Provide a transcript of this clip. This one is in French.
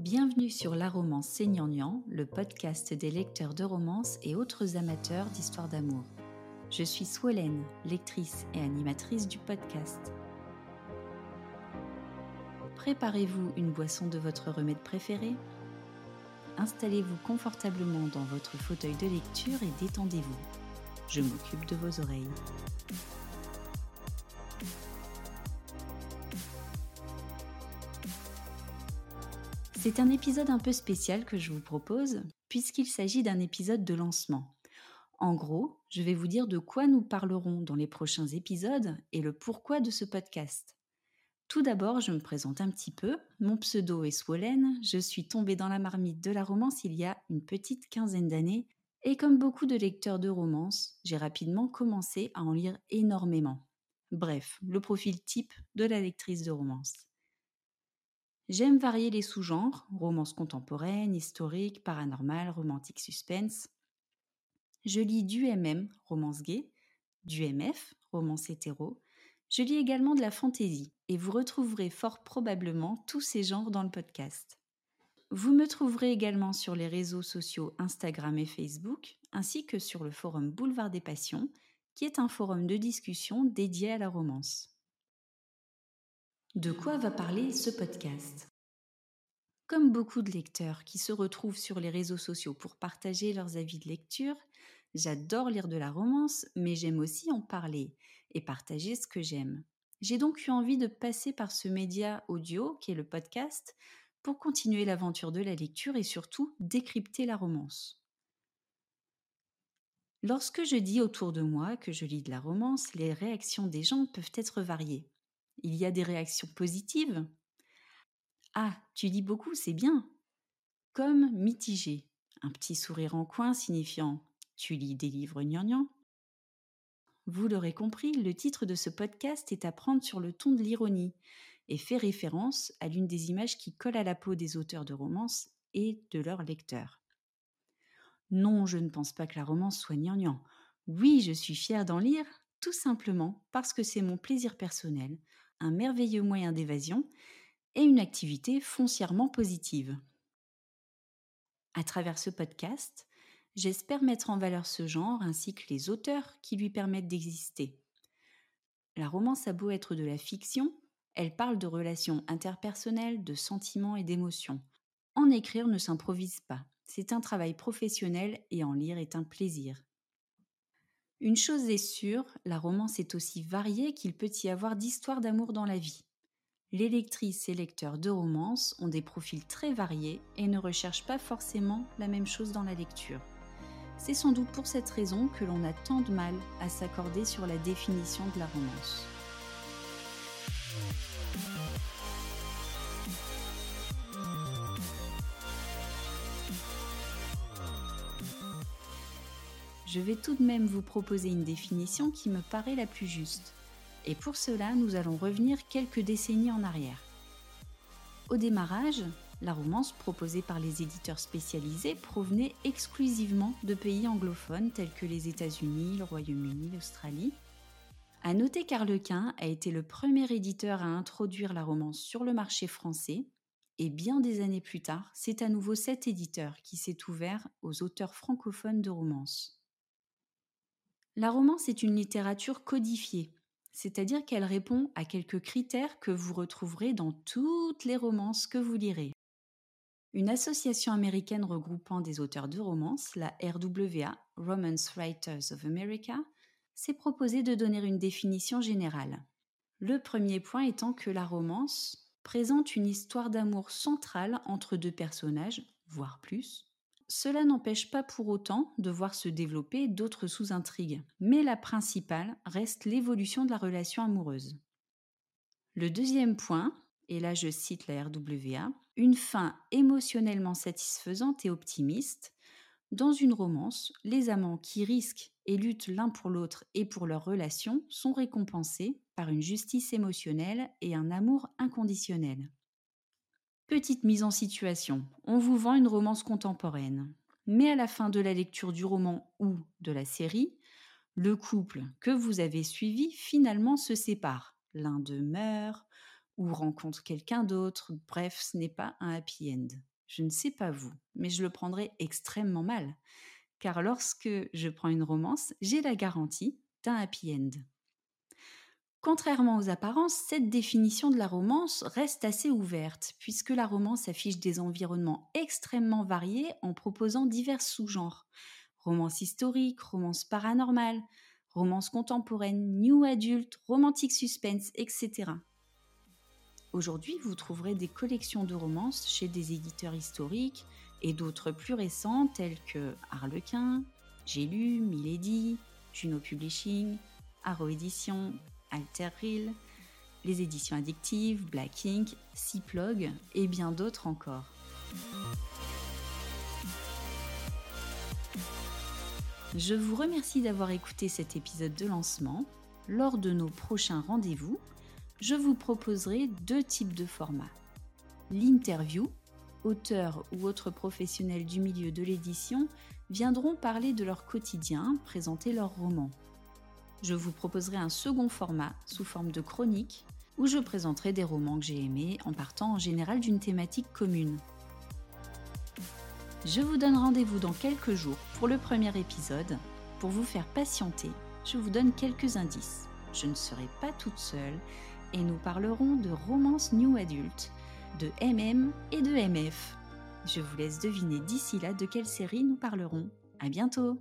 Bienvenue sur La Romance Seigneur le podcast des lecteurs de romances et autres amateurs d'histoires d'amour. Je suis Swolène, lectrice et animatrice du podcast. Préparez-vous une boisson de votre remède préféré? Installez-vous confortablement dans votre fauteuil de lecture et détendez-vous. Je m'occupe de vos oreilles. C'est un épisode un peu spécial que je vous propose, puisqu'il s'agit d'un épisode de lancement. En gros, je vais vous dire de quoi nous parlerons dans les prochains épisodes et le pourquoi de ce podcast. Tout d'abord, je me présente un petit peu. Mon pseudo est Swollen. Je suis tombée dans la marmite de la romance il y a une petite quinzaine d'années. Et comme beaucoup de lecteurs de romances, j'ai rapidement commencé à en lire énormément. Bref, le profil type de la lectrice de romance. J'aime varier les sous-genres, romance contemporaine, historique, paranormal, romantique, suspense. Je lis du MM, romance gay, du MF, romance hétéro. Je lis également de la fantaisie et vous retrouverez fort probablement tous ces genres dans le podcast. Vous me trouverez également sur les réseaux sociaux Instagram et Facebook, ainsi que sur le forum Boulevard des Passions, qui est un forum de discussion dédié à la romance. De quoi va parler ce podcast? Comme beaucoup de lecteurs qui se retrouvent sur les réseaux sociaux pour partager leurs avis de lecture, j'adore lire de la romance, mais j'aime aussi en parler et partager ce que j'aime. J'ai donc eu envie de passer par ce média audio qui est le podcast pour continuer l'aventure de la lecture et surtout décrypter la romance. Lorsque je dis autour de moi que je lis de la romance, les réactions des gens peuvent être variées. Il y a des réactions positives. Ah, tu lis beaucoup, c'est bien. Comme mitigé. Un petit sourire en coin signifiant Tu lis des livres gnangnang. Vous l'aurez compris, le titre de ce podcast est à prendre sur le ton de l'ironie et fait référence à l'une des images qui collent à la peau des auteurs de romances et de leurs lecteurs. Non, je ne pense pas que la romance soit gnangnan. Oui, je suis fière d'en lire, tout simplement parce que c'est mon plaisir personnel, un merveilleux moyen d'évasion et une activité foncièrement positive. À travers ce podcast, j'espère mettre en valeur ce genre ainsi que les auteurs qui lui permettent d'exister. La romance a beau être de la fiction, elle parle de relations interpersonnelles, de sentiments et d'émotions. En écrire ne s'improvise pas, c'est un travail professionnel et en lire est un plaisir. Une chose est sûre, la romance est aussi variée qu'il peut y avoir d'histoires d'amour dans la vie. Les lectrices et lecteurs de romance ont des profils très variés et ne recherchent pas forcément la même chose dans la lecture. C'est sans doute pour cette raison que l'on a tant de mal à s'accorder sur la définition de la romance. Je vais tout de même vous proposer une définition qui me paraît la plus juste. Et pour cela, nous allons revenir quelques décennies en arrière. Au démarrage, la romance proposée par les éditeurs spécialisés provenait exclusivement de pays anglophones tels que les États-Unis, le Royaume-Uni, l'Australie. À noter qu'Arlequin a été le premier éditeur à introduire la romance sur le marché français, et bien des années plus tard, c'est à nouveau cet éditeur qui s'est ouvert aux auteurs francophones de romance. La romance est une littérature codifiée, c'est-à-dire qu'elle répond à quelques critères que vous retrouverez dans toutes les romances que vous lirez. Une association américaine regroupant des auteurs de romances, la RWA, Romance Writers of America, s'est proposé de donner une définition générale. Le premier point étant que la romance présente une histoire d'amour centrale entre deux personnages, voire plus. Cela n'empêche pas pour autant de voir se développer d'autres sous-intrigues, mais la principale reste l'évolution de la relation amoureuse. Le deuxième point et là je cite la RWA, une fin émotionnellement satisfaisante et optimiste. Dans une romance, les amants qui risquent et luttent l'un pour l'autre et pour leur relation sont récompensés par une justice émotionnelle et un amour inconditionnel. Petite mise en situation, on vous vend une romance contemporaine. Mais à la fin de la lecture du roman ou de la série, le couple que vous avez suivi finalement se sépare. L'un d'eux meurt, ou rencontre quelqu'un d'autre. Bref, ce n'est pas un happy end. Je ne sais pas vous, mais je le prendrai extrêmement mal. Car lorsque je prends une romance, j'ai la garantie d'un happy end. Contrairement aux apparences, cette définition de la romance reste assez ouverte, puisque la romance affiche des environnements extrêmement variés en proposant divers sous-genres. Romance historique, romance paranormale, romance contemporaine, new adult, romantique suspense, etc. Aujourd'hui, vous trouverez des collections de romances chez des éditeurs historiques et d'autres plus récents tels que Harlequin, J'ai lu, Milady, Juno Publishing, Arrow Édition, Alter les éditions addictives, Black Ink, Ciplog et bien d'autres encore. Je vous remercie d'avoir écouté cet épisode de lancement. Lors de nos prochains rendez-vous, je vous proposerai deux types de formats. L'interview, auteurs ou autres professionnels du milieu de l'édition viendront parler de leur quotidien, présenter leurs romans je vous proposerai un second format sous forme de chronique où je présenterai des romans que j'ai aimés en partant en général d'une thématique commune. Je vous donne rendez-vous dans quelques jours pour le premier épisode. Pour vous faire patienter, je vous donne quelques indices. Je ne serai pas toute seule et nous parlerons de romances new adult, de MM et de MF. Je vous laisse deviner d'ici là de quelle série nous parlerons. À bientôt!